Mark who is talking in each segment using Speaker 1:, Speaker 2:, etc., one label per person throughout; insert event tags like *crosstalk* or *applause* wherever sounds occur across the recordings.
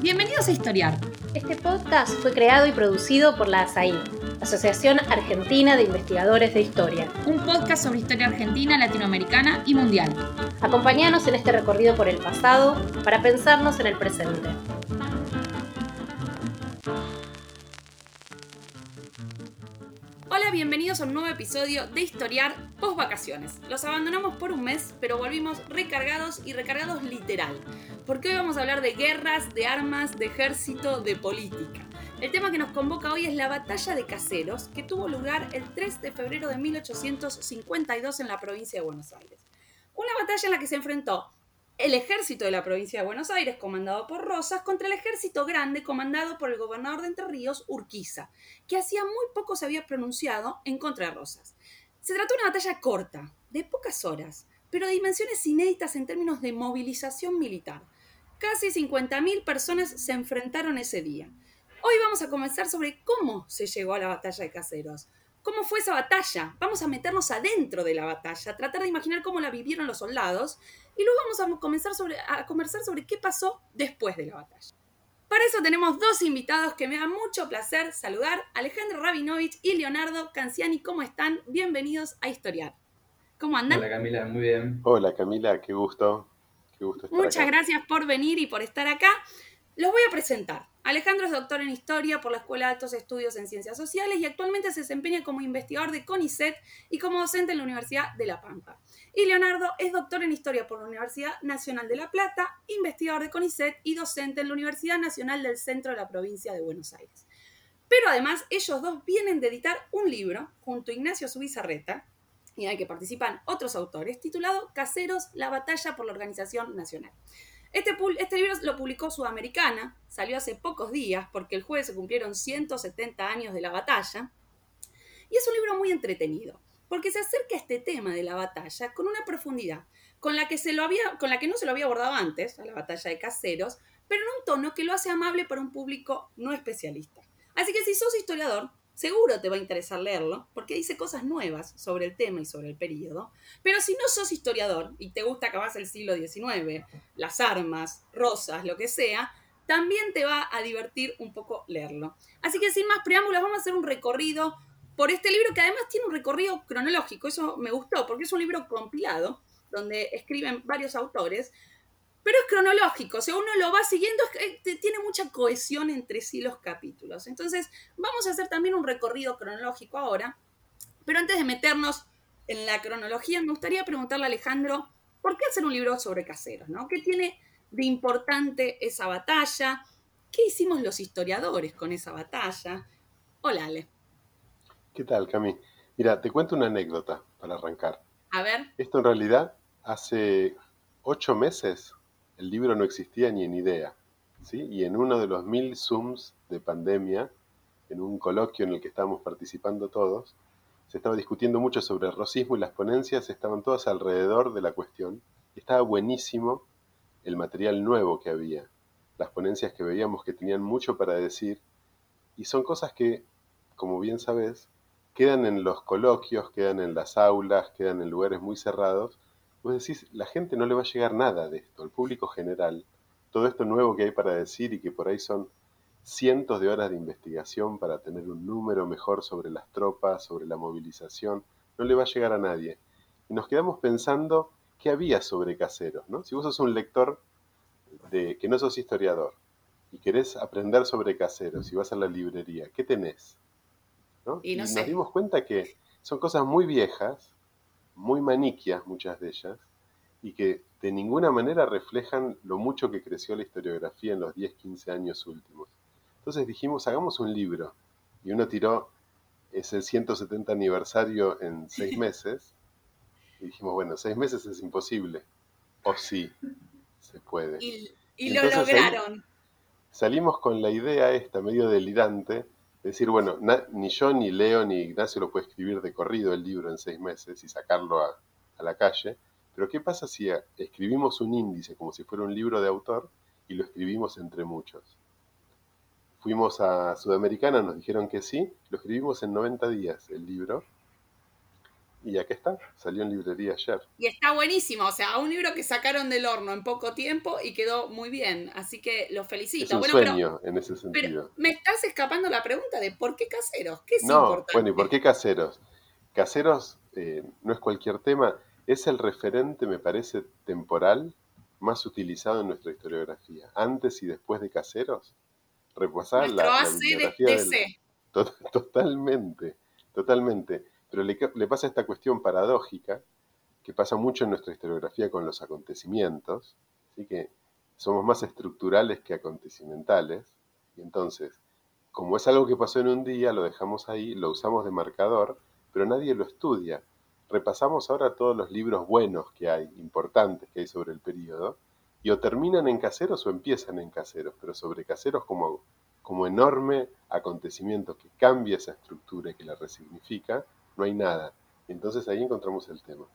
Speaker 1: Bienvenidos a Historiar.
Speaker 2: Este podcast fue creado y producido por la ASAI, Asociación Argentina de Investigadores de Historia.
Speaker 1: Un podcast sobre historia argentina, latinoamericana y mundial.
Speaker 2: Acompáñanos en este recorrido por el pasado para pensarnos en el presente.
Speaker 1: Hola, bienvenidos a un nuevo episodio de Historiar post vacaciones. Los abandonamos por un mes, pero volvimos recargados y recargados literal. Porque hoy vamos a hablar de guerras, de armas, de ejército, de política. El tema que nos convoca hoy es la batalla de Caseros, que tuvo lugar el 3 de febrero de 1852 en la provincia de Buenos Aires. Una batalla en la que se enfrentó el ejército de la provincia de Buenos Aires, comandado por Rosas, contra el ejército grande, comandado por el gobernador de Entre Ríos, Urquiza, que hacía muy poco se había pronunciado en contra de Rosas. Se trató de una batalla corta, de pocas horas, pero de dimensiones inéditas en términos de movilización militar. Casi 50.000 personas se enfrentaron ese día. Hoy vamos a comenzar sobre cómo se llegó a la batalla de Caseros. ¿Cómo fue esa batalla? Vamos a meternos adentro de la batalla, tratar de imaginar cómo la vivieron los soldados y luego vamos a comenzar sobre, a conversar sobre qué pasó después de la batalla. Para eso tenemos dos invitados que me da mucho placer saludar, Alejandro Rabinovich y Leonardo Canciani. ¿Cómo están? Bienvenidos a Historiar. ¿Cómo andan?
Speaker 3: Hola Camila, muy bien.
Speaker 4: Hola Camila, qué gusto. Qué gusto estar
Speaker 1: Muchas
Speaker 4: acá.
Speaker 1: gracias por venir y por estar acá. Los voy a presentar. Alejandro es doctor en Historia por la Escuela de Altos Estudios en Ciencias Sociales y actualmente se desempeña como investigador de CONICET y como docente en la Universidad de La Pampa. Y Leonardo es doctor en Historia por la Universidad Nacional de La Plata, investigador de CONICET y docente en la Universidad Nacional del Centro de la Provincia de Buenos Aires. Pero además, ellos dos vienen de editar un libro junto a Ignacio Subizarreta, y en el que participan otros autores, titulado Caseros, la batalla por la organización nacional. Este, este, libro lo publicó Sudamericana, salió hace pocos días porque el jueves se cumplieron 170 años de la batalla, y es un libro muy entretenido, porque se acerca a este tema de la batalla con una profundidad con la que, se lo había, con la que no se lo había abordado antes, a la batalla de caseros, pero en un tono que lo hace amable para un público no especialista. Así que si sos historiador, seguro te va a interesar leerlo, porque dice cosas nuevas sobre el tema y sobre el periodo. Pero si no sos historiador y te gusta acabar el siglo XIX, las armas, rosas, lo que sea, también te va a divertir un poco leerlo. Así que sin más preámbulos, vamos a hacer un recorrido por este libro que además tiene un recorrido cronológico. Eso me gustó, porque es un libro compilado, donde escriben varios autores, pero es cronológico, o sea, uno lo va siguiendo, tiene mucha cohesión entre sí los capítulos. Entonces, vamos a hacer también un recorrido cronológico ahora, pero antes de meternos en la cronología, me gustaría preguntarle a Alejandro, ¿por qué hacer un libro sobre caseros? ¿no? ¿Qué tiene de importante esa batalla? ¿Qué hicimos los historiadores con esa batalla? Hola, Ale.
Speaker 4: ¿Qué tal, Cami? Mira, te cuento una anécdota para arrancar.
Speaker 1: A ver.
Speaker 4: Esto en realidad, hace ocho meses el libro no existía ni en idea. ¿sí? Y en uno de los mil Zooms de pandemia, en un coloquio en el que estábamos participando todos, se estaba discutiendo mucho sobre el racismo y las ponencias estaban todas alrededor de la cuestión. Estaba buenísimo el material nuevo que había, las ponencias que veíamos que tenían mucho para decir. Y son cosas que, como bien sabes, quedan en los coloquios, quedan en las aulas, quedan en lugares muy cerrados, vos decís, la gente no le va a llegar nada de esto, el público general, todo esto nuevo que hay para decir y que por ahí son cientos de horas de investigación para tener un número mejor sobre las tropas, sobre la movilización, no le va a llegar a nadie. Y nos quedamos pensando qué había sobre caseros, ¿no? Si vos sos un lector de que no sos historiador y querés aprender sobre caseros y vas a la librería, ¿qué tenés? ¿No?
Speaker 1: Y, no
Speaker 4: y
Speaker 1: sé.
Speaker 4: nos dimos cuenta que son cosas muy viejas, muy maniquias muchas de ellas, y que de ninguna manera reflejan lo mucho que creció la historiografía en los 10, 15 años últimos. Entonces dijimos, hagamos un libro, y uno tiró, es el 170 aniversario en seis meses, y dijimos, bueno, seis meses es imposible, o sí, se puede.
Speaker 1: Y, lo lograron.
Speaker 4: Salimos con la idea esta, medio delirante, de decir, bueno, ni yo, ni Leo, ni Ignacio lo puede escribir de corrido el libro en seis meses y sacarlo a, a la calle, pero ¿qué pasa si a- escribimos un índice como si fuera un libro de autor y lo escribimos entre muchos? Fuimos a Sudamericana, nos dijeron que sí, lo escribimos en 90 días el libro, Y aquí está, salió en librería ayer.
Speaker 1: Y está buenísimo, o sea, un libro que sacaron del horno en poco tiempo y quedó muy bien, así que los felicito.
Speaker 4: Es un sueño en ese sentido.
Speaker 1: me estás escapando la pregunta de por qué caseros, ¿qué es
Speaker 4: no, Bueno, ¿y por qué caseros? Caseros eh, no es cualquier tema, es el referente, me parece, temporal más utilizado en nuestra historiografía. Antes y después de caseros, repasar la, la bibliografía Totalmente, totalmente. Pero le, pasa esta cuestión paradójica que pasa mucho en nuestra historiografía con los acontecimientos, ¿sí? que somos más estructurales que acontecimentales, y entonces, como es algo que pasó en un día, lo dejamos ahí, lo usamos de marcador, pero nadie lo estudia. Repasamos ahora todos los libros buenos que hay, importantes que hay sobre el periodo, y o terminan en caseros o empiezan en caseros, pero sobre caseros como, como enorme acontecimiento que cambia esa estructura y que la resignifica, no hay nada. Entonces ahí encontramos el tema.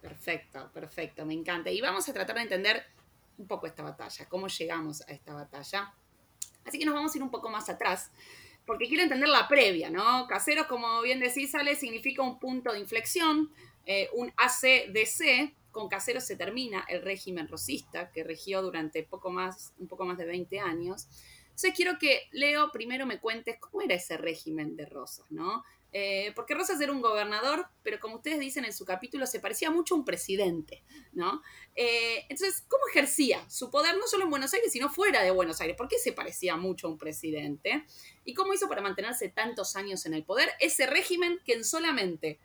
Speaker 1: Perfecto, perfecto, me encanta. Y vamos a tratar de entender un poco esta batalla, cómo llegamos a esta batalla. Así que nos vamos a ir un poco más atrás, porque quiero entender la previa, ¿no? Caseros, como bien decís, sale, significa un punto de inflexión, eh, un ACDC. Con Caseros se termina el régimen rosista, que regió durante poco más, un poco más de 20 años. Entonces quiero que, Leo, primero me cuentes cómo era ese régimen de Rosas, ¿no? Eh, porque Rosas era un gobernador, pero como ustedes dicen en su capítulo, se parecía mucho a un presidente, ¿no? Eh, entonces, ¿cómo ejercía su poder no solo en Buenos Aires, sino fuera de Buenos Aires? ¿Por qué se parecía mucho a un presidente? ¿Y cómo hizo para mantenerse tantos años en el poder ese régimen que en solamente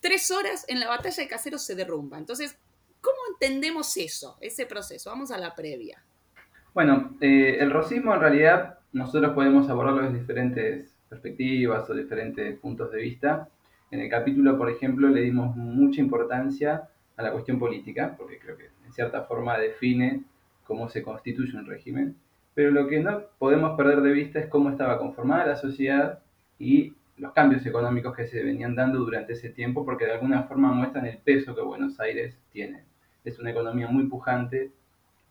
Speaker 1: tres horas en la batalla de Caseros se derrumba? Entonces, ¿cómo entendemos eso, ese proceso? Vamos a la previa.
Speaker 3: Bueno, eh, el rosismo en realidad nosotros podemos abordarlo desde diferentes perspectivas o diferentes puntos de vista. En el capítulo, por ejemplo, le dimos mucha importancia a la cuestión política, porque creo que en cierta forma define cómo se constituye un régimen. Pero lo que no podemos perder de vista es cómo estaba conformada la sociedad y los cambios económicos que se venían dando durante ese tiempo, porque de alguna forma muestran el peso que Buenos Aires tiene. Es una economía muy pujante,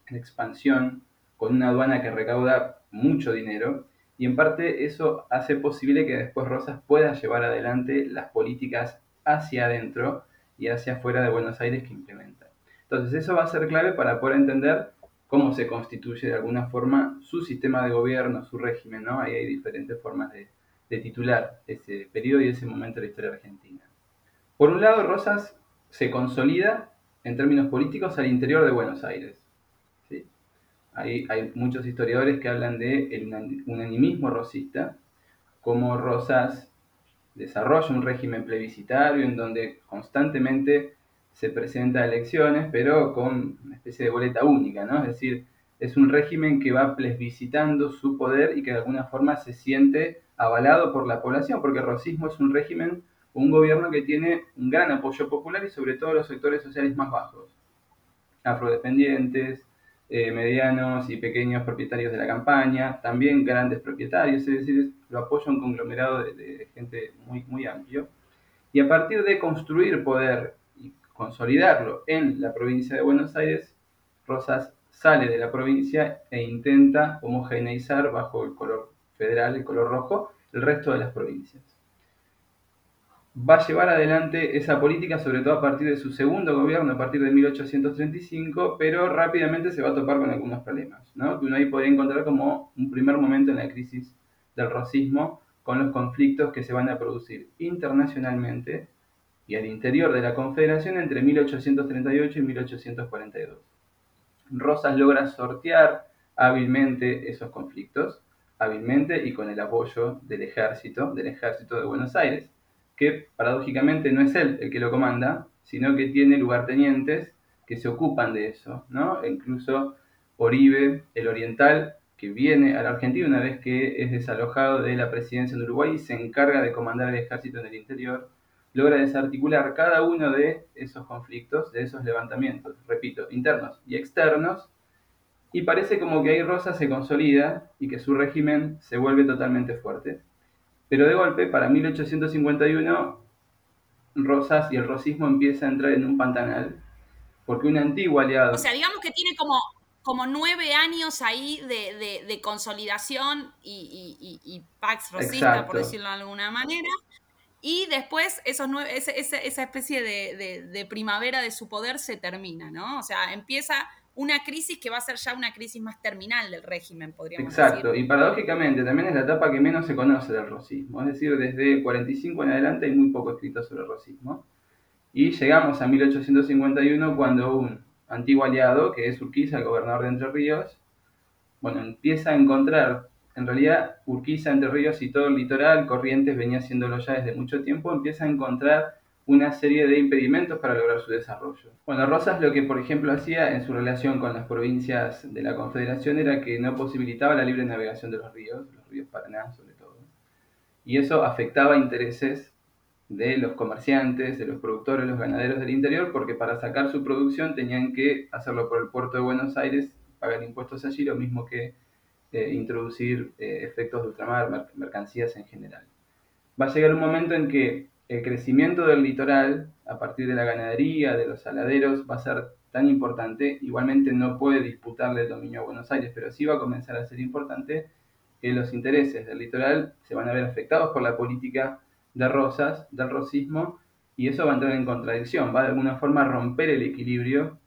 Speaker 3: en expansión, con una aduana que recauda mucho dinero y en parte eso hace posible que después Rosas pueda llevar adelante las políticas hacia adentro y hacia afuera de Buenos Aires que implementa. Entonces eso va a ser clave para poder entender cómo se constituye de alguna forma su sistema de gobierno, su régimen, ¿no? Ahí hay diferentes formas de, de titular ese periodo y ese momento de la historia argentina. Por un lado, Rosas se consolida en términos políticos al interior de Buenos Aires. Hay, muchos historiadores que hablan de el unanimismo rosista, como Rosas desarrolla un régimen plebiscitario en donde constantemente se presenta elecciones, pero con una especie de boleta única, ¿no? Es decir, es un régimen que va plebiscitando su poder y que de alguna forma se siente avalado por la población, porque el rosismo es un régimen, un gobierno que tiene un gran apoyo popular y sobre todo los sectores sociales más bajos, afrodescendientes, eh, medianos y pequeños propietarios de la campaña, también grandes propietarios, es decir, lo apoya un conglomerado de, gente muy, muy amplio. Y a partir de construir poder y consolidarlo en la provincia de Buenos Aires, Rosas sale de la provincia e intenta homogeneizar bajo el color federal, el color rojo, el resto de las provincias va a llevar adelante esa política, sobre todo a partir de su segundo gobierno, a partir de 1835, pero rápidamente se va a topar con algunos problemas, ¿no? que uno ahí podría encontrar como un primer momento en la crisis del rosismo, con los conflictos que se van a producir internacionalmente y al interior de la Confederación entre 1838 y 1842. Rosas logra sortear hábilmente esos conflictos, hábilmente y con el apoyo del ejército, del ejército de Buenos Aires, que paradójicamente no es él el que lo comanda, sino que tiene lugartenientes que se ocupan de eso, ¿no? Incluso Oribe, el oriental, que viene a la Argentina una vez que es desalojado de la presidencia en Uruguay y se encarga de comandar el ejército en el interior, logra desarticular cada uno de esos conflictos, de esos levantamientos, repito, internos y externos, y parece como que ahí Rosa se consolida y que su régimen se vuelve totalmente fuerte. Pero de golpe, para 1851, Rosas y el rosismo empieza a entrar en un pantanal, porque un antiguo aliado...
Speaker 1: O sea, digamos que tiene como, como nueve años ahí de, consolidación y, Pax Rosista, por decirlo de alguna manera. y después esos esa, especie de, primavera de su poder se termina, ¿no? O sea, empieza una crisis que va a ser ya una crisis más terminal del régimen, podríamos
Speaker 3: decir. Exacto, y paradójicamente también es la etapa que menos se conoce del rosismo, es decir, desde 45 en adelante hay muy poco escrito sobre el rosismo. Y llegamos a 1851 cuando un antiguo aliado, que es Urquiza, el gobernador de Entre Ríos, bueno, empieza a encontrar en realidad Urquiza, Entre Ríos y todo el litoral, Corrientes venía haciéndolo ya desde mucho tiempo, empieza a encontrar una serie de impedimentos para lograr su desarrollo. Bueno, Rosas lo que por ejemplo hacía en su relación con las provincias de la Confederación era que no posibilitaba la libre navegación de los ríos, los ríos Paraná sobre todo. Y eso afectaba intereses de los comerciantes, de los productores, los ganaderos del interior, porque para sacar su producción tenían que hacerlo por el puerto de Buenos Aires, pagar impuestos allí, lo mismo que eh, introducir eh, efectos de ultramar, mercancías en general. Va a llegar un momento en que el crecimiento del litoral, a partir de la ganadería, de los saladeros, va a ser tan importante, igualmente no puede disputarle el dominio a Buenos Aires, pero sí va a comenzar a ser importante que los intereses del litoral se van a ver afectados por la política de Rosas, del rosismo, y eso va a entrar en contradicción, va de alguna forma a romper el equilibrio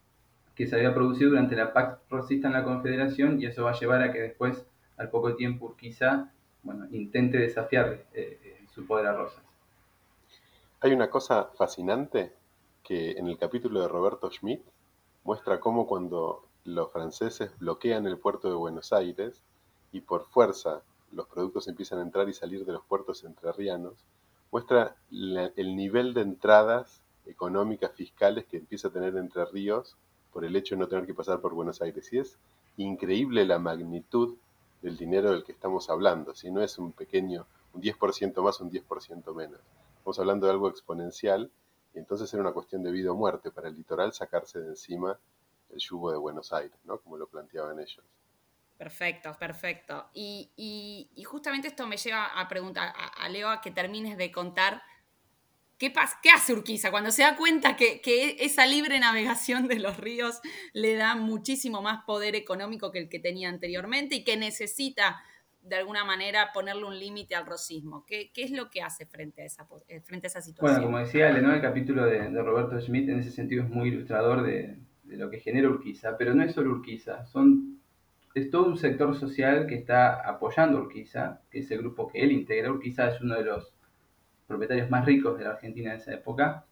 Speaker 3: que se había producido durante la Pax Rosista en la Confederación y eso va a llevar a que después, al poco tiempo, Urquiza bueno, intente desafiar eh, eh, su poder a Rosas.
Speaker 4: Hay una cosa fascinante que en el capítulo de Roberto Schmidt muestra cómo cuando los franceses bloquean el puerto de Buenos Aires y por fuerza los productos empiezan a entrar y salir de los puertos entrerrianos, muestra el nivel de entradas económicas fiscales que empieza a tener Entre Ríos por el hecho de no tener que pasar por Buenos Aires. Y es increíble la magnitud del dinero del que estamos hablando, si no es un pequeño, un 10% más, un 10% menos. Estamos hablando de algo exponencial y entonces era una cuestión de vida o muerte para el litoral sacarse de encima el yugo de Buenos Aires, ¿no? Como lo planteaban ellos.
Speaker 1: Perfecto, perfecto. Y, justamente esto me lleva a preguntar a, Leo a que termines de contar ¿Qué, ¿Qué hace Urquiza cuando se da cuenta que, esa libre navegación de los ríos le da muchísimo más poder económico que el que tenía anteriormente y que necesita de alguna manera ponerle un límite al rosismo? ¿Qué, es lo que hace frente a esa, eh, frente a esa situación?
Speaker 3: Bueno, como decía el capítulo de, Roberto Schmidt en ese sentido es muy ilustrador de, lo que genera Urquiza, pero no es solo Urquiza, son, es todo un sector social que está apoyando Urquiza, que es el grupo que él integra. Urquiza es uno de los propietarios más ricos de la Argentina en esa época.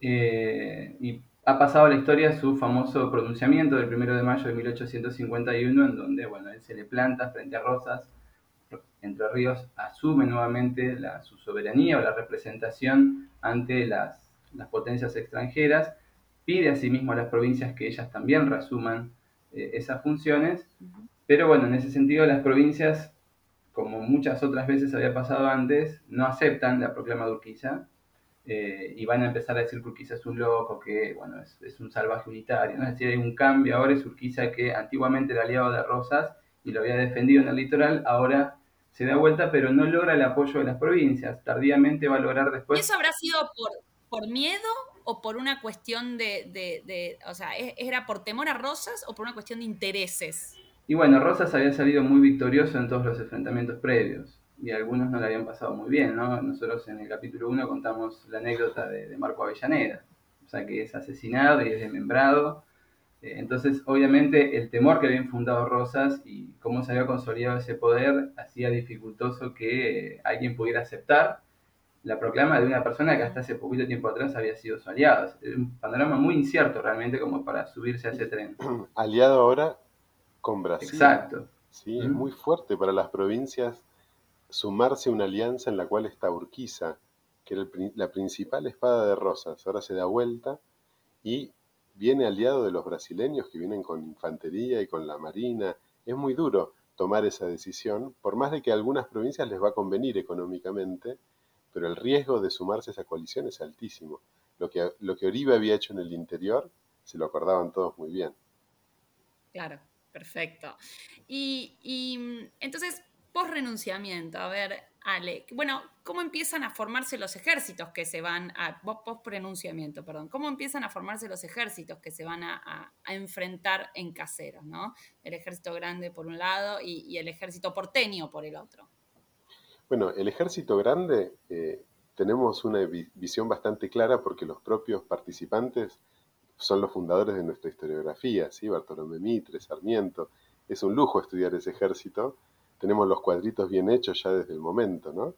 Speaker 3: Eh, y ha pasado a la historia su famoso pronunciamiento del 1 de mayo de 1851, en donde bueno, él se le planta frente a Rosas. Entre Ríos asume nuevamente la, su soberanía o la representación ante las, las, potencias extranjeras, pide asimismo a las provincias que ellas también reasuman eh, esas funciones, pero bueno, en ese sentido las provincias como muchas otras veces había pasado antes, no aceptan la proclama de Urquiza eh, y van a empezar a decir que Urquiza es un loco, que bueno, es, un salvaje unitario. ¿no? Es decir, hay un cambio ahora, es Urquiza que antiguamente era aliado de Rosas y lo había defendido en el litoral, ahora se da vuelta, pero no logra el apoyo de las provincias. Tardíamente va a lograr después.
Speaker 1: ¿Y eso habrá sido por, por miedo o por una cuestión de, de, de, o sea, era por temor a Rosas o por una cuestión de intereses?
Speaker 3: Y bueno, Rosas había salido muy victorioso en todos los enfrentamientos previos y algunos no le habían pasado muy bien, ¿no? Nosotros en el capítulo 1 contamos la anécdota de, Marco Avellaneda, o sea que es asesinado y es desmembrado. Eh, entonces, obviamente, el temor que había infundado Rosas y cómo se había consolidado ese poder hacía dificultoso que alguien pudiera aceptar la proclama de una persona que hasta hace poquito tiempo atrás había sido su aliado. Es un panorama muy incierto realmente como para subirse a ese tren. *clears throat*
Speaker 4: Aliado ahora con Brasil.
Speaker 3: Exacto.
Speaker 4: Sí, es muy fuerte para las provincias sumarse a una alianza en la cual está Urquiza, que era la principal espada de Rosas. Ahora se da vuelta y viene aliado de los brasileños que vienen con infantería y con la marina. Es muy duro tomar esa decisión, por más de que a algunas provincias les va a convenir económicamente, pero el riesgo de sumarse a esa coalición es altísimo. Lo que, lo que Oribe había hecho en el interior, se lo acordaban todos muy bien.
Speaker 1: Claro. Perfecto. Y, mm, entonces, post renunciamiento, a ver, Ale, bueno, ¿cómo empiezan a formarse los ejércitos que se van a, post perdón, cómo empiezan a formarse los ejércitos que se van a, enfrentar en caseros, ¿no? El ejército grande por un lado y, el ejército porteño por el otro.
Speaker 4: Bueno, el ejército grande eh, tenemos una visión bastante clara porque los propios participantes son los fundadores de nuestra historiografía, ¿sí? Bartolomé Mitre, Sarmiento. Es un lujo estudiar ese ejército. Tenemos los cuadritos bien hechos ya desde el momento, ¿no?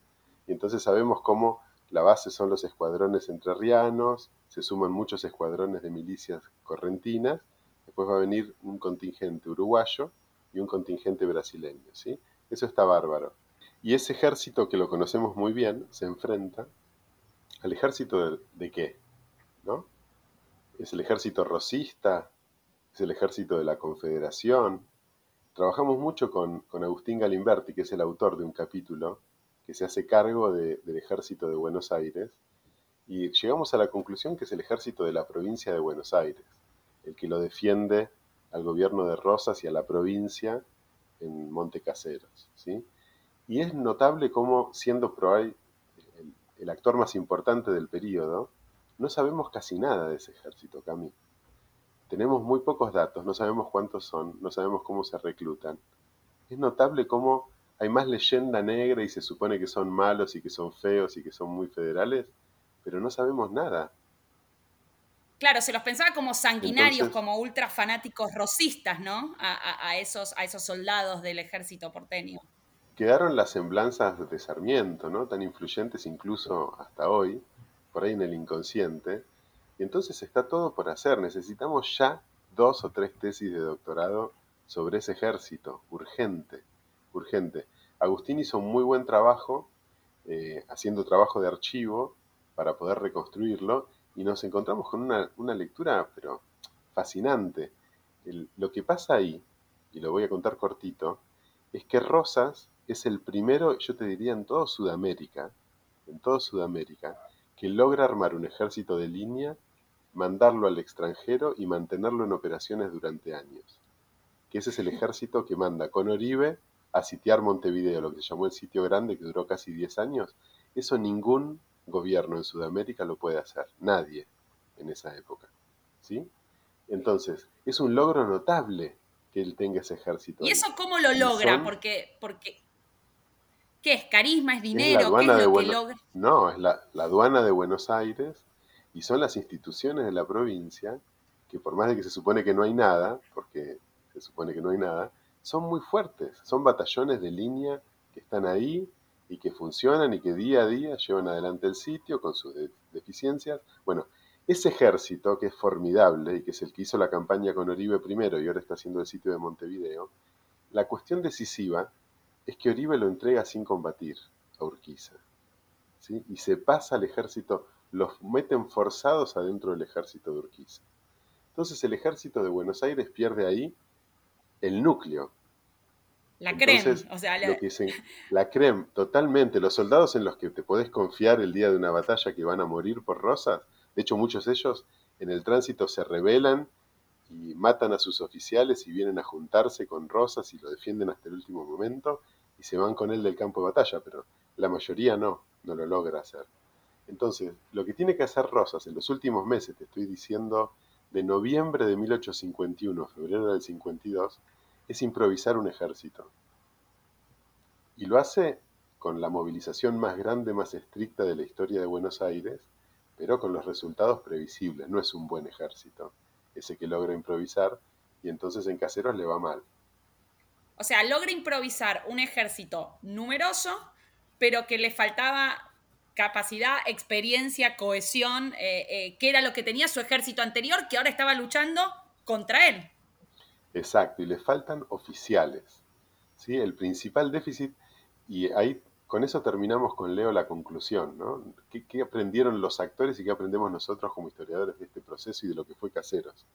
Speaker 4: Y entonces sabemos cómo la base son los escuadrones entrerrianos, se suman muchos escuadrones de milicias correntinas, después va a venir un contingente uruguayo y un contingente brasileño, ¿sí? Eso está bárbaro. Y ese ejército que lo conocemos muy bien se enfrenta al ejército de, de qué? ¿No? es el ejército rosista, es el ejército de la Confederación. Trabajamos mucho con, Agustín Galimberti, que es el autor de un capítulo que se hace cargo del ejército de Buenos Aires, y llegamos a la conclusión que es el ejército de la provincia de Buenos Aires, el que lo defiende al gobierno de Rosas y a la provincia en Montecaseros. ¿sí? Y es notable cómo, siendo el, el actor más importante del periodo, no sabemos casi nada de ese ejército, Cami. Tenemos muy pocos datos, no sabemos cuántos son, no sabemos cómo se reclutan. Es notable cómo hay más leyenda negra y se supone que son malos y que son feos y que son muy federales, pero no sabemos nada.
Speaker 1: Claro, se los pensaba como sanguinarios, como ultra fanáticos rosistas, ¿no? A, esos, a esos soldados del ejército porteño.
Speaker 4: Quedaron las semblanzas de Sarmiento, ¿no? Tan influyentes incluso hasta hoy, por ahí en el inconsciente, y entonces está todo por hacer. Necesitamos ya dos o tres tesis de doctorado sobre ese ejército, urgente, urgente. Agustín hizo un muy buen trabajo eh, haciendo trabajo de archivo para poder reconstruirlo y nos encontramos con una, lectura, pero fascinante. lo que pasa ahí, y lo voy a contar cortito, es que Rosas es el primero, yo te diría, en toda Sudamérica, en toda Sudamérica, que logra armar un ejército de línea, mandarlo al extranjero y mantenerlo en operaciones durante años. Que ese es el ejército que manda con Oribe a sitiar Montevideo, lo que se llamó el sitio grande, que duró casi 10 años. Eso ningún gobierno en Sudamérica lo puede hacer, nadie en esa época. ¿Sí? Entonces, es un logro notable que él tenga ese ejército.
Speaker 1: ¿Y eso cómo lo logra? Porque, porque ¿Qué es? ¿Carisma? ¿Es dinero? ¿Qué es lo que logra?
Speaker 4: No, es la, aduana de Buenos Aires y son las instituciones de la provincia que por más de que se supone que no hay nada, porque se supone que no hay nada, son muy fuertes, son batallones de línea que están ahí y que funcionan y que día a día llevan adelante el sitio con sus deficiencias. Bueno, ese ejército que es formidable y que es el que hizo la campaña con Oribe primero y ahora está haciendo el sitio de Montevideo, la cuestión decisiva es que Oribe lo entrega sin combatir a Urquiza. ¿sí? Y se pasa al ejército, los meten forzados adentro del ejército de Urquiza. Entonces el ejército de Buenos Aires pierde ahí el núcleo.
Speaker 1: La creme, o sea,
Speaker 4: la... la creme, totalmente. Los soldados en los que te podés confiar el día de una batalla que van a morir por rosas, de hecho muchos de ellos en el tránsito se rebelan y matan a sus oficiales y vienen a juntarse con Rosas y lo defienden hasta el último momento y se van con él del campo de batalla, pero la mayoría no, no lo logra hacer. Entonces, lo que tiene que hacer Rosas en los últimos meses, te estoy diciendo, de noviembre de 1851 a febrero del 52, es improvisar un ejército. Y lo hace con la movilización más grande, más estricta de la historia de Buenos Aires, pero con los resultados previsibles. No es un buen ejército ese que logra improvisar, y entonces en Caseros le va mal.
Speaker 1: O sea, logra improvisar un ejército numeroso, pero que le faltaba capacidad, experiencia, cohesión, eh, eh, que era lo que tenía su ejército anterior, que ahora estaba luchando contra él.
Speaker 4: Exacto, y le faltan oficiales. ¿sí? El principal déficit, y ahí con eso terminamos con Leo la conclusión, ¿no? ¿Qué, ¿Qué, aprendieron los actores y qué aprendemos nosotros como historiadores de este proceso y de lo que fue Caseros?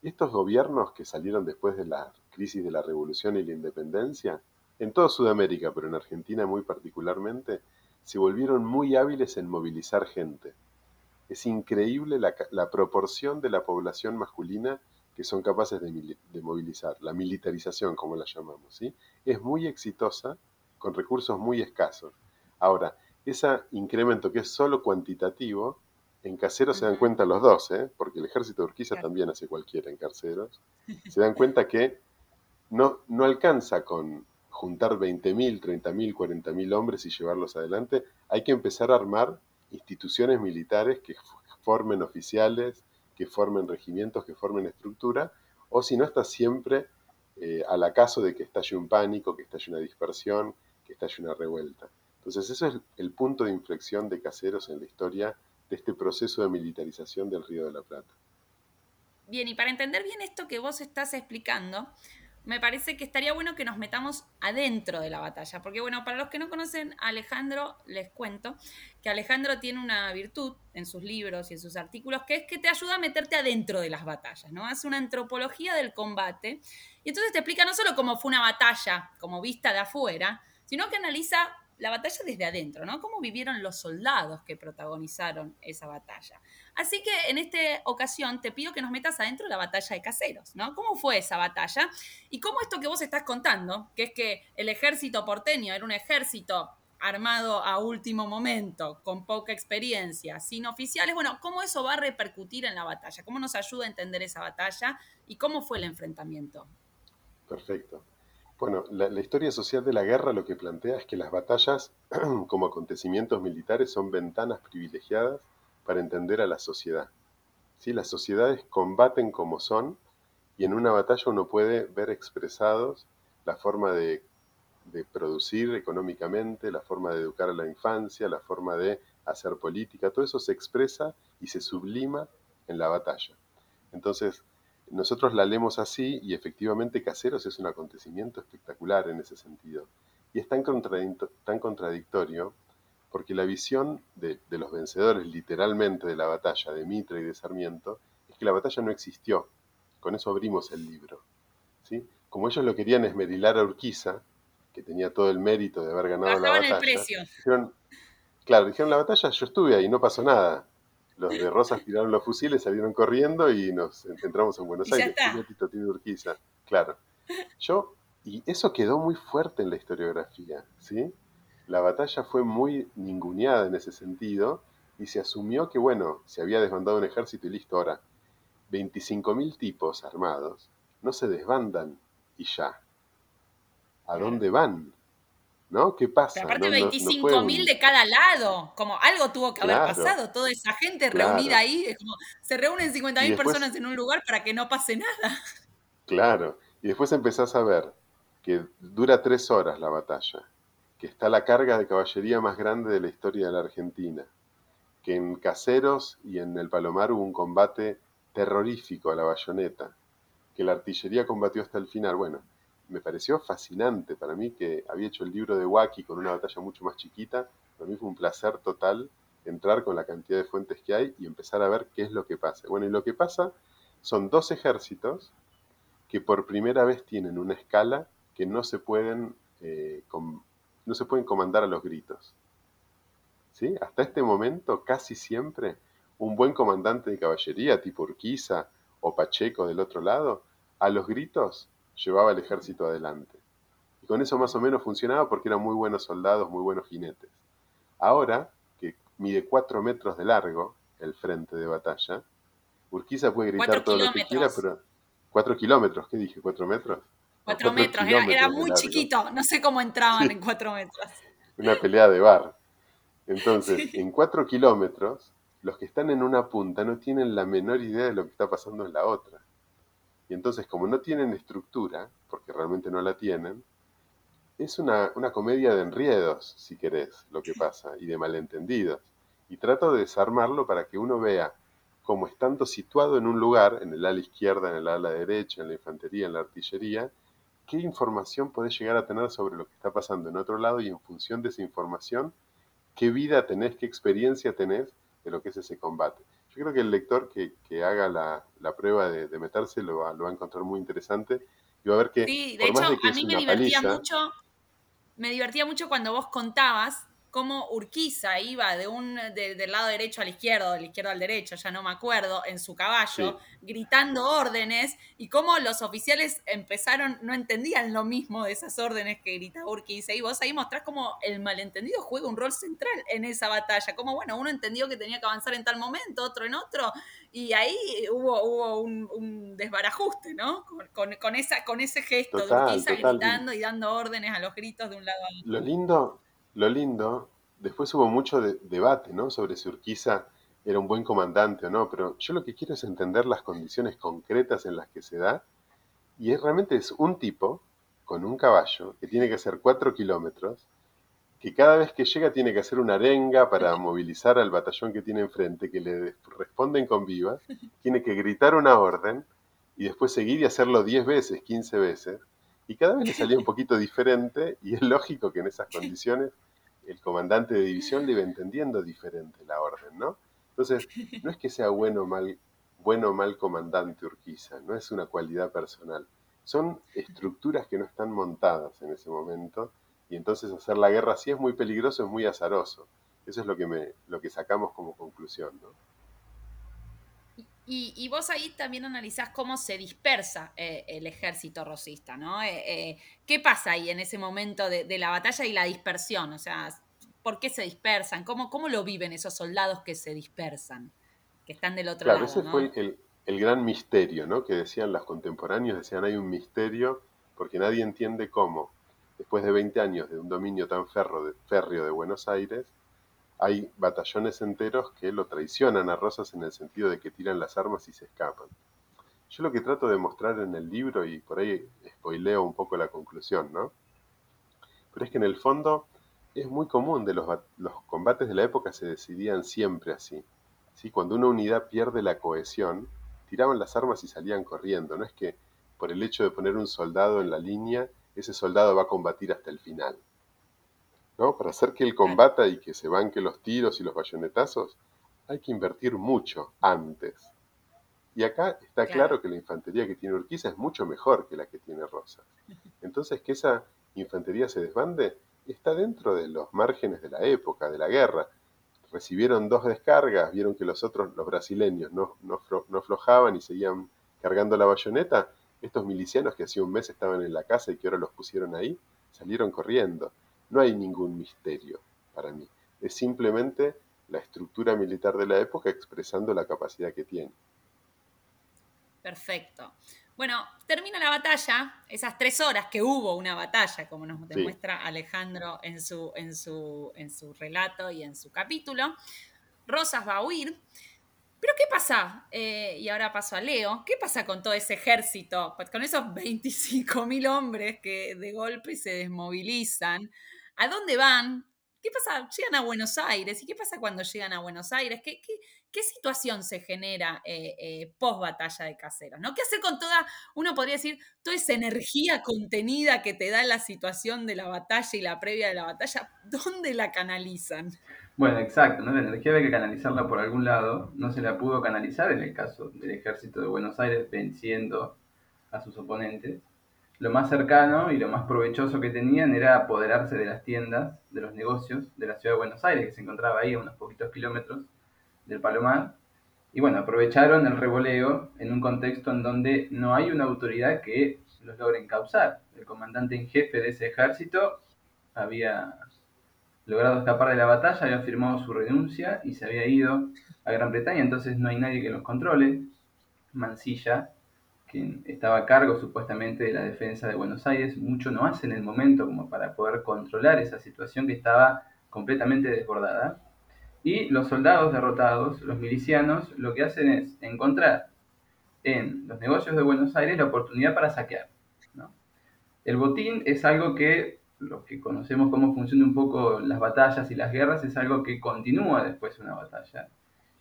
Speaker 4: Estos gobiernos que salieron después de la crisis de la revolución y la independencia, en toda Sudamérica, pero en Argentina muy particularmente, se volvieron muy hábiles en movilizar gente. Es increíble la, proporción de la población masculina que son capaces de, movilizar, la militarización, como la llamamos, ¿sí? Es muy exitosa con recursos muy escasos. Ahora, ese incremento que es solo cuantitativo en Caseros se dan cuenta los dos, ¿eh? porque el ejército de Urquiza también hace cualquiera en Caseros. *laughs* Se dan cuenta que no, no alcanza con juntar 20.000, 30.000, 40.000 hombres y llevarlos adelante, hay que empezar a armar instituciones militares que formen oficiales, que formen regimientos, que formen estructura, o si no está siempre eh, al acaso de que estalle un pánico, que estalle una dispersión, que estalle una revuelta. Entonces, ese es el punto de inflexión de Caseros en la historia de este proceso de militarización del Río de la Plata.
Speaker 1: Bien, y para entender bien esto que vos estás explicando, me parece que estaría bueno que nos metamos adentro de la batalla, porque bueno, para los que no conocen a Alejandro, les cuento que Alejandro tiene una virtud en sus libros y en sus artículos, que es que te ayuda a meterte adentro de las batallas, ¿no? Hace una antropología del combate y entonces te explica no solo cómo fue una batalla como vista de afuera, sino que analiza la batalla desde adentro, ¿no? Cómo vivieron los soldados que protagonizaron esa batalla. Así que en esta ocasión te pido que nos metas adentro de la batalla de caseros, ¿no? ¿Cómo fue esa batalla? Y cómo esto que vos estás contando, que es que el ejército porteño era un ejército armado a último momento, con poca experiencia, sin oficiales, bueno, ¿cómo eso va a repercutir en la batalla? ¿Cómo nos ayuda a entender esa batalla y cómo fue el enfrentamiento?
Speaker 4: Perfecto. Bueno, la, historia social de la guerra lo que plantea es que las batallas *clears throat* como acontecimientos militares son ventanas privilegiadas para entender a la sociedad. ¿Sí? Las sociedades combaten como son y en una batalla uno puede ver expresados la forma de, de producir económicamente, la forma de educar a la infancia, la forma de hacer política, todo eso se expresa y se sublima en la batalla. Entonces, nosotros la leemos así y efectivamente Caseros es un acontecimiento espectacular en ese sentido. Y es tan, contradictorio porque la visión de, los vencedores literalmente de la batalla de Mitre y de Sarmiento es que la batalla no existió. Con eso abrimos el libro. ¿sí? Como ellos lo querían esmerilar a Urquiza, que tenía todo el mérito de haber ganado la batalla. El precio. claro, dijeron la batalla, yo estuve ahí, no pasó nada los de Rosas tiraron los fusiles, salieron corriendo y nos entramos en Buenos Aires. Tito, Urquiza, claro. Yo, y eso quedó muy fuerte en la historiografía, ¿sí? La batalla fue muy ninguneada en ese sentido y se asumió que, bueno, se había desbandado un ejército y listo, ahora, 25.000 tipos armados no se desbandan y ya. ¿A dónde van? ¿No? ¿Qué pasa?
Speaker 1: aparte 25.000 de cada lado, como algo tuvo que haber pasado, toda esa gente reunida ahí, como se reúnen 50.000 personas en un lugar para que no pase nada.
Speaker 4: Claro, y después empezás a ver que dura tres horas la batalla, que está la carga de caballería más grande de la historia de la Argentina, que en Caseros y en el Palomar hubo un combate terrorífico a la bayoneta, que la artillería combatió hasta el final. Bueno, me pareció fascinante para mí que había hecho el libro de Wacky con una batalla mucho más chiquita. Para mí fue un placer total entrar con la cantidad de fuentes que hay y empezar a ver qué es lo que pasa. Bueno, y lo que pasa son dos ejércitos que por primera vez tienen una escala que no se pueden, eh, no se pueden comandar a los gritos. ¿Sí? Hasta este momento, casi siempre, un buen comandante de caballería, tipo Urquiza o Pacheco del otro lado, a los gritos llevaba el ejército adelante. Y con eso más o menos funcionaba porque eran muy buenos soldados, muy buenos jinetes. Ahora, que mide cuatro metros de largo el frente de batalla, Urquiza puede gritar todo lo que quiera, pero... Cuatro kilómetros, ¿qué dije? ¿Cuatro metros?
Speaker 1: Cuatro, metros, era, muy chiquito, no sé cómo entraban en cuatro metros. *laughs*
Speaker 4: Una pelea de bar. Entonces, en cuatro kilómetros, los que están en una punta no tienen la menor idea de lo que está pasando en la otra. Y entonces, como no tienen estructura, porque realmente no la tienen, es una, comedia de enriedos, si querés, lo que pasa, y de malentendidos. Y trato de desarmarlo para que uno vea cómo estando situado en un lugar, en el ala izquierda, en el ala derecha, en la infantería, en la artillería, qué información podés llegar a tener sobre lo que está pasando en otro lado y en función de esa información, qué vida tenés, qué experiencia tenés de lo que es ese combate. Yo creo que el lector que, haga la, prueba de, meterse lo va, a encontrar muy interesante y va a ver que...
Speaker 1: Sí, de hecho, a mí me divertía mucho, me divertía mucho cuando vos contabas cómo Urquiza iba de un, del lado derecho al izquierdo, del izquierdo al derecho, ya no me acuerdo, en su caballo, gritando órdenes, y cómo los oficiales empezaron, no entendían lo mismo de esas órdenes que gritaba Urquiza, y vos ahí mostrás cómo el malentendido juega un rol central en esa batalla, como bueno, uno entendió que tenía que avanzar en tal momento, otro en otro, y ahí hubo, hubo un, desbarajuste, ¿no? Con, esa, con ese gesto de Urquiza gritando y dando órdenes a los gritos de un lado a otro.
Speaker 4: Lo lindo lo lindo, después hubo mucho debate, ¿no? Sobre si Urquiza era un buen comandante o no, pero yo lo que quiero es entender las condiciones concretas en las que se da, y realmente es un tipo con un caballo que tiene que hacer cuatro kilómetros, que cada vez que llega tiene que hacer una arenga para *laughs* movilizar al batallón que tiene enfrente, que le responden con vivas, tiene que gritar una orden y después seguir y hacerlo 10 veces, 15 veces, y cada vez le salía un poquito diferente y es lógico que en esas condiciones el comandante de división le iba entendiendo diferente la orden, ¿no? Entonces, no es que sea bueno o mal, bueno o mal comandante Urquiza, no es una cualidad personal. Son estructuras que no están montadas en ese momento y entonces hacer la guerra así es muy peligroso, es muy azaroso. Eso es lo que, me, lo que sacamos como conclusión, ¿no?
Speaker 1: Y, vos ahí también analizás cómo se dispersa eh, el ejército rosista, ¿no? Eh, eh, ¿Qué pasa ahí en ese momento de, la batalla y la dispersión? O sea, ¿por qué se dispersan? ¿Cómo, cómo lo viven esos soldados que se dispersan, que están del otro lado?
Speaker 4: Claro, ese fue el, el, gran misterio, ¿no? Que decían los contemporáneos, decían hay un misterio porque nadie entiende cómo, después de 20 años de un dominio tan de, férreo de Buenos Aires, hay batallones enteros que lo traicionan a Rosas en el sentido de que tiran las armas y se escapan. Yo lo que trato de mostrar en el libro, y por ahí spoileo un poco la conclusión, ¿no? Pero es que en el fondo es muy común de los, los combates de la época se decidían siempre así. ¿sí? Cuando una unidad pierde la cohesión, tiraban las armas y salían corriendo. No es que por el hecho de poner un soldado en la línea, ese soldado va a combatir hasta el final. Para hacer que él combata y que se banque los tiros y los bayonetazos, hay que invertir mucho antes. Y acá está claro. que la infantería que tiene Urquiza es mucho mejor que la que tiene Rosas. *laughs* Entonces, que esa infantería se desbande está dentro de los márgenes de la época, de la guerra. Recibieron dos descargas, vieron que los otros, los brasileños, no, no, no aflojaban y seguían cargando la bayoneta. Estos milicianos que hacía un mes estaban en la casa y que ahora los pusieron ahí, salieron corriendo. No hay ningún misterio para mí. Es simplemente la estructura militar de la época expresando la capacidad que tiene.
Speaker 1: Perfecto. Bueno, termina la batalla, esas tres horas que hubo una batalla, como nos demuestra Alejandro en su, en, su, en su relato y en su capítulo. Rosas va a huir. Pero ¿qué pasa? Eh, y ahora paso a Leo. ¿Qué pasa con todo ese ejército? Pues con esos 25.000 hombres que de golpe se desmovilizan. ¿A dónde van? ¿Qué pasa? Llegan a Buenos Aires. ¿Y qué pasa cuando llegan a Buenos Aires? ¿Qué, situación se genera eh, eh, post batalla de caseros? ¿no? ¿Qué hacer con toda, uno podría decir, toda esa energía contenida que te da la situación de la batalla y la previa de la batalla? ¿Dónde la canalizan?
Speaker 3: Bueno, exacto, ¿no? la energía había que canalizarla por algún lado. No se la pudo canalizar en el caso del ejército de Buenos Aires venciendo a sus oponentes lo más cercano y lo más provechoso que tenían era apoderarse de las tiendas, de los negocios de la ciudad de Buenos Aires, que se encontraba ahí a unos poquitos kilómetros del Palomar. Y bueno, aprovecharon el revoleo en un contexto en donde no hay una autoridad que los logre encauzar. El comandante en jefe de ese ejército había logrado escapar de la batalla, había firmado su renuncia y se había ido a Gran Bretaña, entonces no hay nadie que los controle. Mansilla quien estaba a cargo supuestamente de la defensa de Buenos Aires, mucho no hace en el momento como para poder controlar esa situación que estaba completamente desbordada. Y los soldados derrotados, los milicianos, lo que hacen es encontrar en los negocios de Buenos Aires la oportunidad para saquear. El botín es algo que, los que conocemos cómo funcionan un poco las batallas y las guerras, es algo que continúa después de una batalla.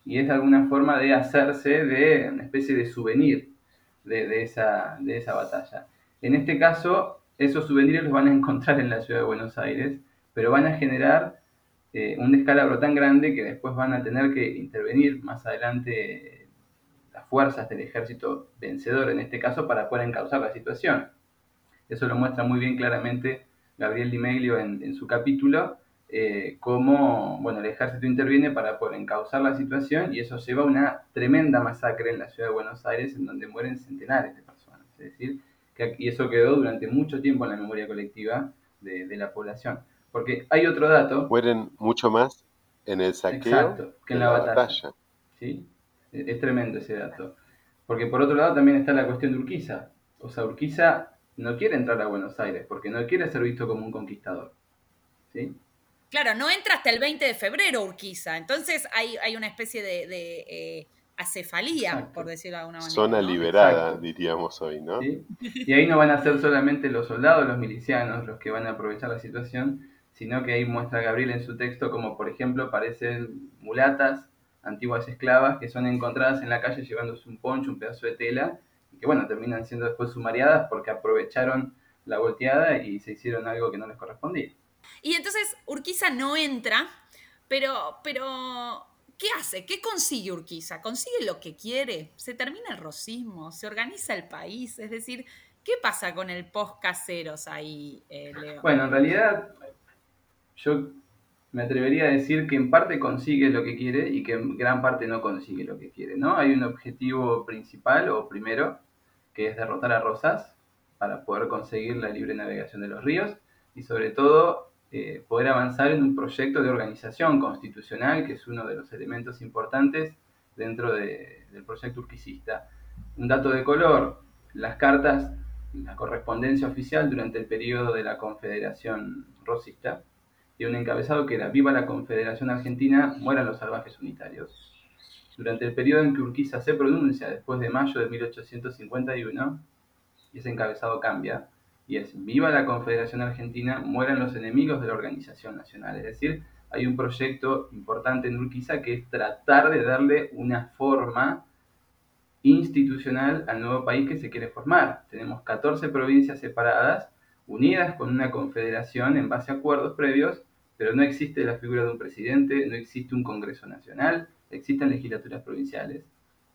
Speaker 3: Y es alguna forma de hacerse de una especie de souvenir de, esa, de esa batalla. En este caso, esos souvenirs los van a *laughs* encontrar en la ciudad de Buenos Aires, pero van a generar eh, un descalabro tan grande que después van a tener que intervenir más adelante las fuerzas del ejército vencedor, en este caso, para poder encauzar la situación. Eso lo muestra muy bien claramente Gabriel Di Meglio en, su capítulo, eh, cómo bueno, el ejército interviene para poder encauzar la situación y eso lleva a una tremenda masacre en la ciudad de Buenos Aires en donde mueren centenares de personas. Es decir, que, y eso quedó durante mucho tiempo en la memoria colectiva de, la población. Porque hay otro dato.
Speaker 4: Mueren mucho más en el saqueo
Speaker 3: que en la, batalla. ¿Sí? Es tremendo ese dato. Porque por otro lado también está la cuestión de Urquiza. O sea, Urquiza no quiere entrar a Buenos Aires porque no quiere ser visto como un conquistador. ¿Sí?
Speaker 1: Claro, no entra hasta el 20 de febrero Urquiza, entonces hay, hay una especie de, eh, acefalía, por decirlo de alguna manera.
Speaker 4: Zona liberada, diríamos hoy, ¿no?
Speaker 3: Y ahí no van a ser solamente los soldados, los milicianos, los que van a aprovechar la situación, sino que ahí muestra Gabriel en su texto como, por ejemplo, aparecen mulatas, antiguas esclavas, que son encontradas en la calle llevándose un poncho, un pedazo de tela, y que, bueno, terminan siendo después sumariadas porque aprovecharon la volteada y se hicieron algo que no les correspondía.
Speaker 1: Y entonces Urquiza no entra, pero, pero ¿qué hace? ¿Qué consigue Urquiza? ¿Consigue lo que quiere? ¿Se termina el rosismo? ¿Se organiza el país? Es decir, ¿qué pasa con el post-caseros ahí, eh, Leo?
Speaker 3: Bueno, en realidad yo me atrevería a decir que en parte consigue lo que quiere y que en gran parte no consigue lo que quiere, ¿no? Hay un objetivo principal o primero, que es derrotar a Rosas para poder conseguir la libre navegación de los ríos y sobre todo eh, poder avanzar en un proyecto de organización constitucional, que es uno de los elementos importantes dentro del proyecto urquicista. Un dato de color, las cartas, la correspondencia oficial durante el periodo de la Confederación Rosista, y un encabezado que era Viva la Confederación Argentina, mueran los salvajes unitarios. Durante el periodo en que Urquiza se pronuncia, después de mayo de 1851, y ese encabezado cambia, y es Viva la Confederación Argentina, mueran los enemigos de la organización nacional. Es decir, hay un proyecto importante en Urquiza que es tratar de darle una forma institucional al nuevo país que se quiere formar. Tenemos 14 provincias separadas, unidas con una confederación en base a acuerdos previos, pero no existe la figura de un presidente, no existe un Congreso Nacional, existen legislaturas provinciales,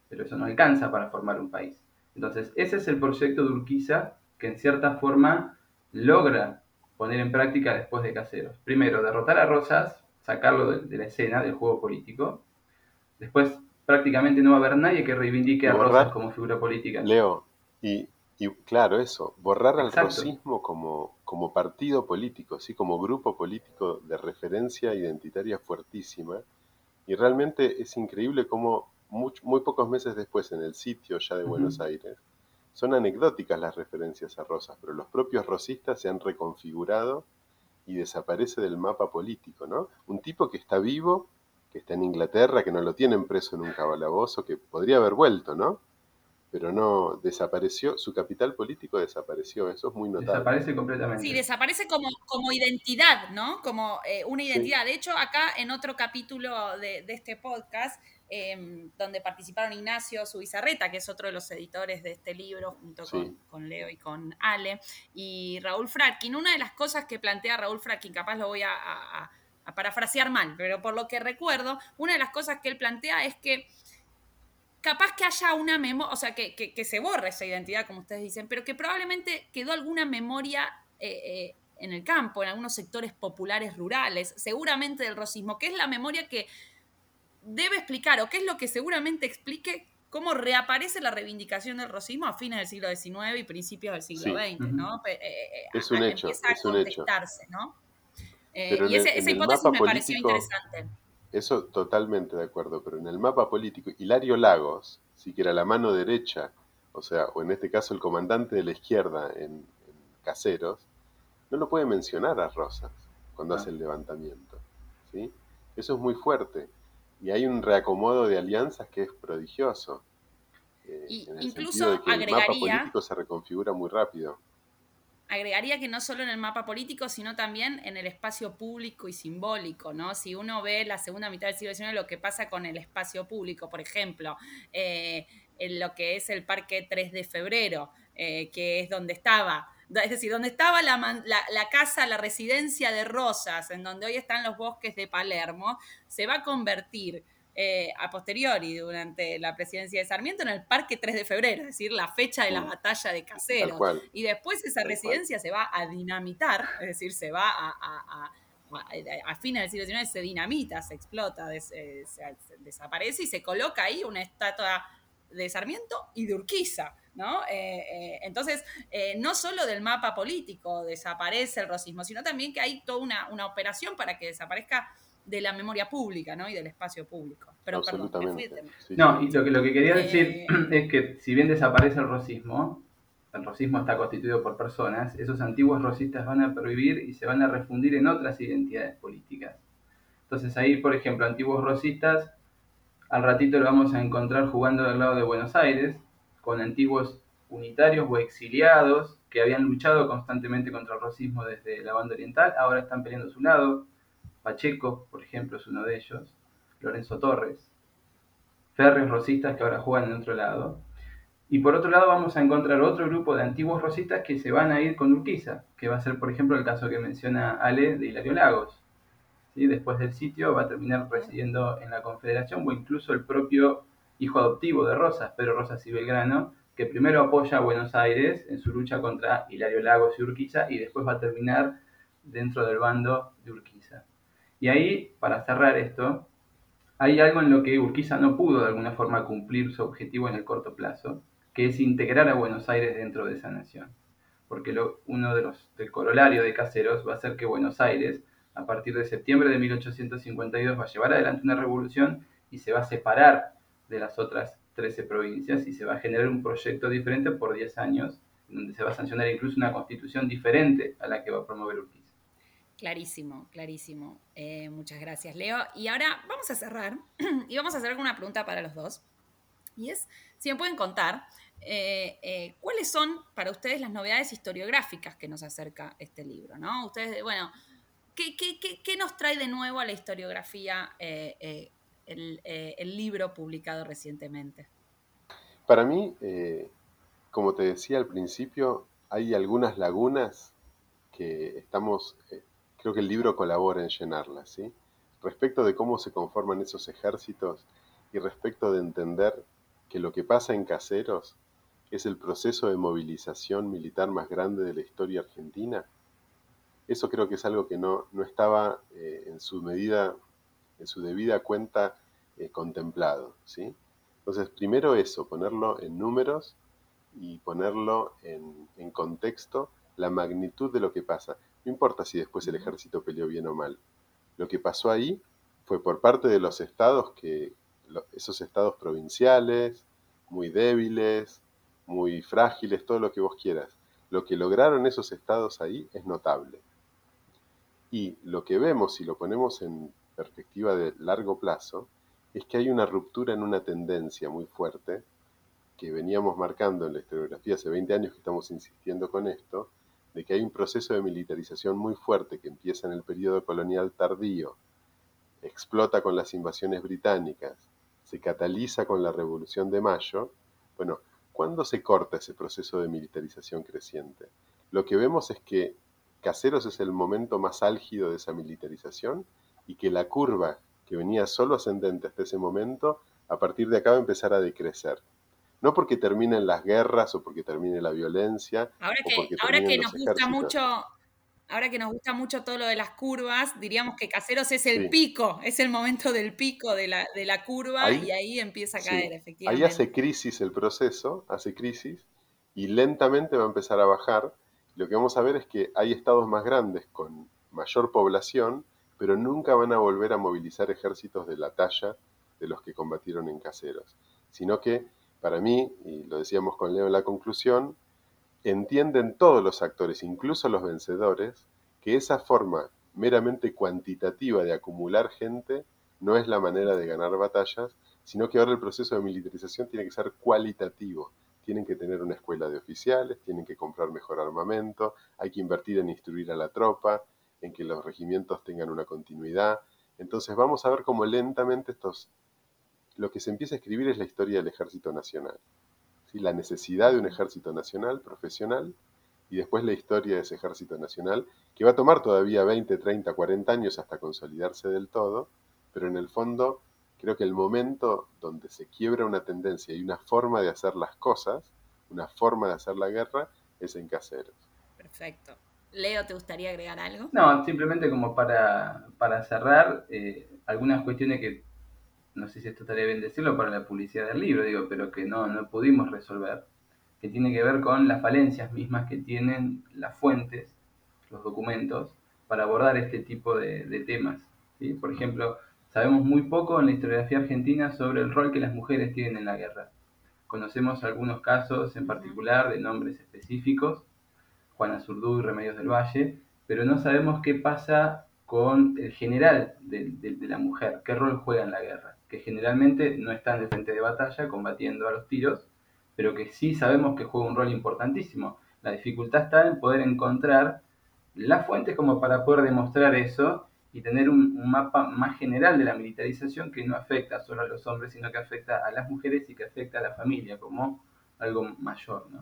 Speaker 3: pero eso no alcanza para formar un país. Entonces, ese es el proyecto de Urquiza que en cierta forma logra poner en práctica después de Caseros. Primero, derrotar a Rosas, sacarlo de, la escena del juego político. Después, prácticamente no va a haber nadie que reivindique a Rosas como figura política.
Speaker 4: Leo, y, claro, eso, borrar al rosismo como, como partido político, ¿sí? como grupo político de referencia identitaria fuertísima. Y realmente es increíble cómo muy, muy pocos meses después, en el sitio ya de Buenos Aires, son anecdóticas las referencias a Rosas, pero los propios rosistas se han reconfigurado y desaparece del mapa político, ¿no? Un tipo que está vivo, que está en Inglaterra, que no lo tienen preso en un cabalabozo, que podría haber vuelto, ¿no? Pero no, desapareció, su capital político desapareció, eso es muy notable.
Speaker 3: Desaparece completamente.
Speaker 1: Sí, desaparece como, como identidad, ¿no? Como eh, una identidad. De hecho, acá en otro capítulo de, de este podcast Em, donde participaron Ignacio Subizarreta, que es otro de los editores de este libro, junto con, Leo y con Ale, y Raúl Fratkin. Una de las cosas que plantea Raúl Fratkin, capaz lo voy a, parafrasear mal, pero por lo que recuerdo, una de las cosas que él plantea es que capaz que haya una memoria, o sea, que, se borre esa identidad, como ustedes dicen, pero que probablemente quedó alguna memoria eh, eh, en el campo, en algunos sectores populares rurales, seguramente del rosismo, que es la memoria que debe explicar, o qué es lo que seguramente explique cómo reaparece la reivindicación del rosismo a fines del siglo XIX y principios del siglo XX, ¿no?
Speaker 4: Eh, eh, es un hecho, es un hecho.
Speaker 1: ¿no? Eh, y esa hipótesis me pareció interesante.
Speaker 4: Eso totalmente de acuerdo, pero en el mapa político, Hilario Lagos, si que era la mano derecha, o sea, o en este caso el comandante de la izquierda en, Caseros, no lo puede mencionar a Rosas cuando ah. hace el levantamiento. ¿sí? Eso es muy fuerte y hay un reacomodo de alianzas que es prodigioso.
Speaker 1: Eh, incluso agregaría, el mapa
Speaker 4: político se reconfigura muy rápido.
Speaker 1: Agregaría que no solo en el mapa político, sino también en el espacio público y simbólico, ¿no? Si uno ve la segunda mitad del siglo XIX, lo que pasa con el espacio público, por ejemplo, eh, en lo que es el Parque 3 de Febrero, eh, que es donde estaba es decir, donde estaba la, la, casa, la residencia de Rosas, en donde hoy están los bosques de Palermo, se va a convertir eh, a posteriori, durante la presidencia de Sarmiento, en el Parque 3 de Febrero, es decir, la fecha de la mm. batalla de Caseros. Y después esa residencia se va a dinamitar, es decir, se va a, a, fines del siglo XIX se dinamita, se explota, se, desaparece y se coloca ahí una estatua de Sarmiento y de Urquiza. ¿no? Eh, eh, entonces, eh, no solo del mapa político desaparece el rosismo, sino también que hay toda una, operación para que desaparezca de la memoria pública ¿no? y del espacio público. Pero perdón,
Speaker 3: No, y lo que, lo que quería decir *clears throat* es que si bien desaparece el rosismo, el rosismo está constituido por personas, esos antiguos rosistas van a prohibir y se van a refundir en otras identidades políticas. Entonces ahí, por ejemplo, antiguos rosistas, al ratito lo vamos a encontrar jugando del lado de Buenos Aires, con antiguos unitarios o exiliados que habían luchado constantemente contra el racismo desde la banda oriental, ahora están peleando a su lado. Pacheco, por ejemplo, es uno de ellos. Lorenzo Torres. Ferres rosistas que ahora juegan en otro lado. Y por otro lado vamos a encontrar otro grupo de antiguos rosistas que se van a ir con Urquiza, que va a ser, por ejemplo, el caso que menciona Ale de Hilario Lagos. ¿Sí? Después del sitio va a terminar residiendo en la Confederación o incluso el propio hijo adoptivo de Rosas, Pedro Rosas y Belgrano, que primero apoya a Buenos Aires en su lucha contra Hilario Lagos y Urquiza y después va a terminar dentro del bando de Urquiza. Y ahí, para cerrar esto, hay algo en lo que Urquiza no pudo de alguna forma cumplir su objetivo en el corto plazo, que es integrar a Buenos Aires dentro de esa nación. Porque lo, uno de los del corolario de Caseros va a ser que Buenos Aires, a partir de septiembre de 1852, va a llevar adelante una revolución y se va a separar de las otras 13 provincias y se va a generar un proyecto diferente por 10 años, donde se va a sancionar incluso una constitución diferente a la que va a promover Urquiza.
Speaker 1: Clarísimo, clarísimo. Eh, muchas gracias, Leo. Y ahora vamos a cerrar *clears throat* y vamos a hacer una pregunta para los dos. Y es, si me pueden contar, eh, eh, ¿cuáles son para ustedes las novedades historiográficas que nos acerca este libro? ¿no? Ustedes, bueno, ¿qué, nos trae de nuevo a la historiografía eh, el, libro publicado recientemente?
Speaker 4: Para mí, eh, como te decía al principio, hay algunas lagunas que estamos, eh, creo que el libro colabora en llenarlas, ¿sí? Respecto de cómo se conforman esos ejércitos y respecto de entender que lo que pasa en Caseros es el proceso de movilización militar más grande de la historia argentina, eso creo que es algo que no, no estaba en su medida en su debida cuenta eh, contemplado. ¿sí? Entonces, primero eso, ponerlo en números y ponerlo en, en, contexto la magnitud de lo que pasa. No importa si después el ejército peleó bien o mal. Lo que pasó ahí fue por parte de los estados que, esos estados provinciales, muy débiles, muy frágiles, todo lo que vos quieras. Lo que lograron esos estados ahí es notable. Y lo que vemos, si lo ponemos en perspectiva de largo plazo, es que hay una ruptura en una tendencia muy fuerte que veníamos marcando en la historiografía hace 20 años que estamos insistiendo con esto, de que hay un proceso de militarización muy fuerte que empieza en el periodo colonial tardío, explota con las invasiones británicas, se cataliza con la Revolución de Mayo. Bueno, ¿cuándo se corta ese proceso de militarización creciente? Lo que vemos es que Caseros es el momento más álgido de esa militarización y que la curva que venía solo ascendente hasta ese momento, a partir de acá va a empezar a decrecer. No porque terminen las guerras o porque termine la violencia.
Speaker 1: Ahora que, ahora que nos gusta mucho, ahora que nos gusta mucho todo lo de las curvas, diríamos que Caseros es el pico, es el momento del pico de la, de la curva y ahí empieza a caer, efectivamente.
Speaker 4: Ahí hace crisis el proceso, hace crisis y lentamente va a empezar a bajar. Lo que vamos a ver es que hay estados más grandes con mayor población pero nunca van a volver a movilizar ejércitos de la talla de los que combatieron en Caseros, sino que, para mí, y lo decíamos con Leo en la conclusión, entienden todos los actores, incluso los vencedores, que esa forma meramente cuantitativa de acumular gente no es la manera de ganar batallas, sino que ahora el proceso de militarización tiene que ser cualitativo. Tienen que tener una escuela de oficiales, tienen que comprar mejor armamento, hay que invertir en instruir a la tropa, en que los regimientos tengan una continuidad. Entonces vamos a ver cómo lentamente estos, lo que se empieza a escribir es la historia del ejército nacional. ¿sí? La necesidad de un ejército nacional, profesional, y después la historia de ese ejército nacional, que va a tomar todavía 20, 30, 40 años hasta consolidarse del todo, pero en el fondo creo que el momento donde se quiebra una tendencia y una forma de hacer las cosas, una forma de hacer la guerra, es en caseros.
Speaker 1: Perfecto. Leo, ¿te gustaría agregar algo?
Speaker 3: No, simplemente como para, para cerrar, eh, algunas cuestiones que, no sé si esto estaría bien decirlo para la publicidad del libro, digo, pero que no, no pudimos resolver, que tiene que ver con las falencias mismas que tienen las fuentes, los documentos, para abordar este tipo de, de temas. ¿sí? Por ejemplo, sabemos muy poco en la historiografía argentina sobre el rol que las mujeres tienen en la guerra. Conocemos algunos casos en particular de nombres específicos, Juana Zurduy, Remedios del Valle, pero no sabemos qué pasa con el general de, la mujer, qué rol juega en la guerra, que generalmente no está en el frente de batalla combatiendo a los tiros, pero que sí sabemos que juega un rol importantísimo. La dificultad está en poder encontrar las fuentes como para poder demostrar eso y tener un, un, mapa más general de la militarización que no afecta solo a los hombres, sino que afecta a las mujeres y que afecta a la familia como algo mayor. ¿no?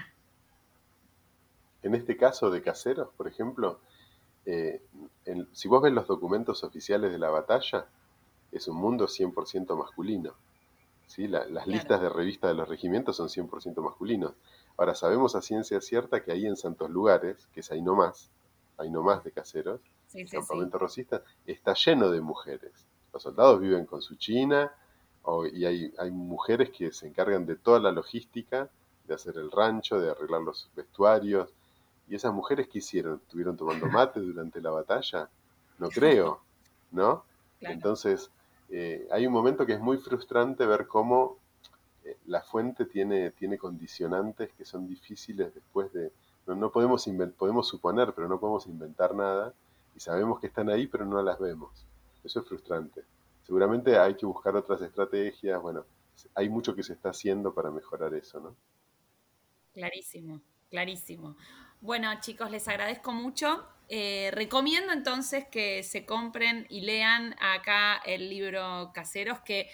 Speaker 4: En este caso de caseros, por ejemplo, eh, en, si vos ves los documentos oficiales de la batalla, es un mundo 100% masculino. ¿sí? La, las claro. listas de revista de los regimientos son 100% masculinos. Ahora, sabemos a ciencia cierta que ahí en Santos Lugares, que es ahí nomás, ahí nomás de caseros, sí, el sí, campamento rosista, está lleno de mujeres. Los soldados viven con su china o, y hay, hay mujeres que se encargan de toda la logística, de hacer el rancho, de arreglar los vestuarios, ¿Y esas mujeres qué hicieron? ¿Estuvieron tomando *laughs* mate durante la batalla? No creo, ¿no? Claro. Entonces, eh, hay un momento que es muy frustrante ver cómo eh, la fuente tiene, tiene condicionantes que son difíciles después de... No, no podemos, podemos suponer, pero no podemos inventar nada y sabemos que están ahí, pero no las vemos. Eso es frustrante. Seguramente hay que buscar otras estrategias, bueno, hay mucho que se está haciendo para mejorar eso, ¿no?
Speaker 1: Clarísimo, clarísimo. Bueno, chicos, les agradezco mucho. Eh, recomiendo entonces que se compren y lean acá el libro Caseros, que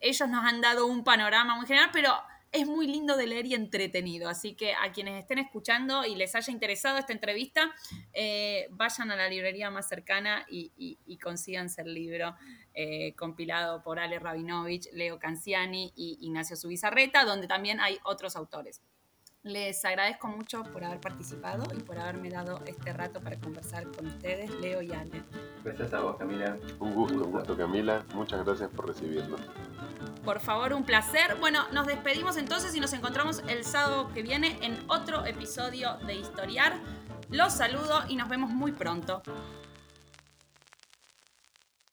Speaker 1: ellos nos han dado un panorama muy general, pero es muy lindo de leer y entretenido. Así que a quienes estén escuchando y les haya interesado esta entrevista, eh, vayan a la librería más cercana y, y, consíganse el libro eh, compilado por Ale Rabinovich, Leo Canciani y Ignacio Subizarreta, donde también hay otros autores. Les agradezco mucho por haber participado y por haberme dado este rato para conversar con ustedes, Leo y Ale.
Speaker 3: Gracias a vos, Camila.
Speaker 4: Un gusto, un gusto, Camila. Muchas gracias por recibirnos.
Speaker 1: Por favor, un placer. Bueno, nos despedimos entonces y nos encontramos el sábado que viene en otro episodio de Historiar. Los saludo y nos vemos muy pronto.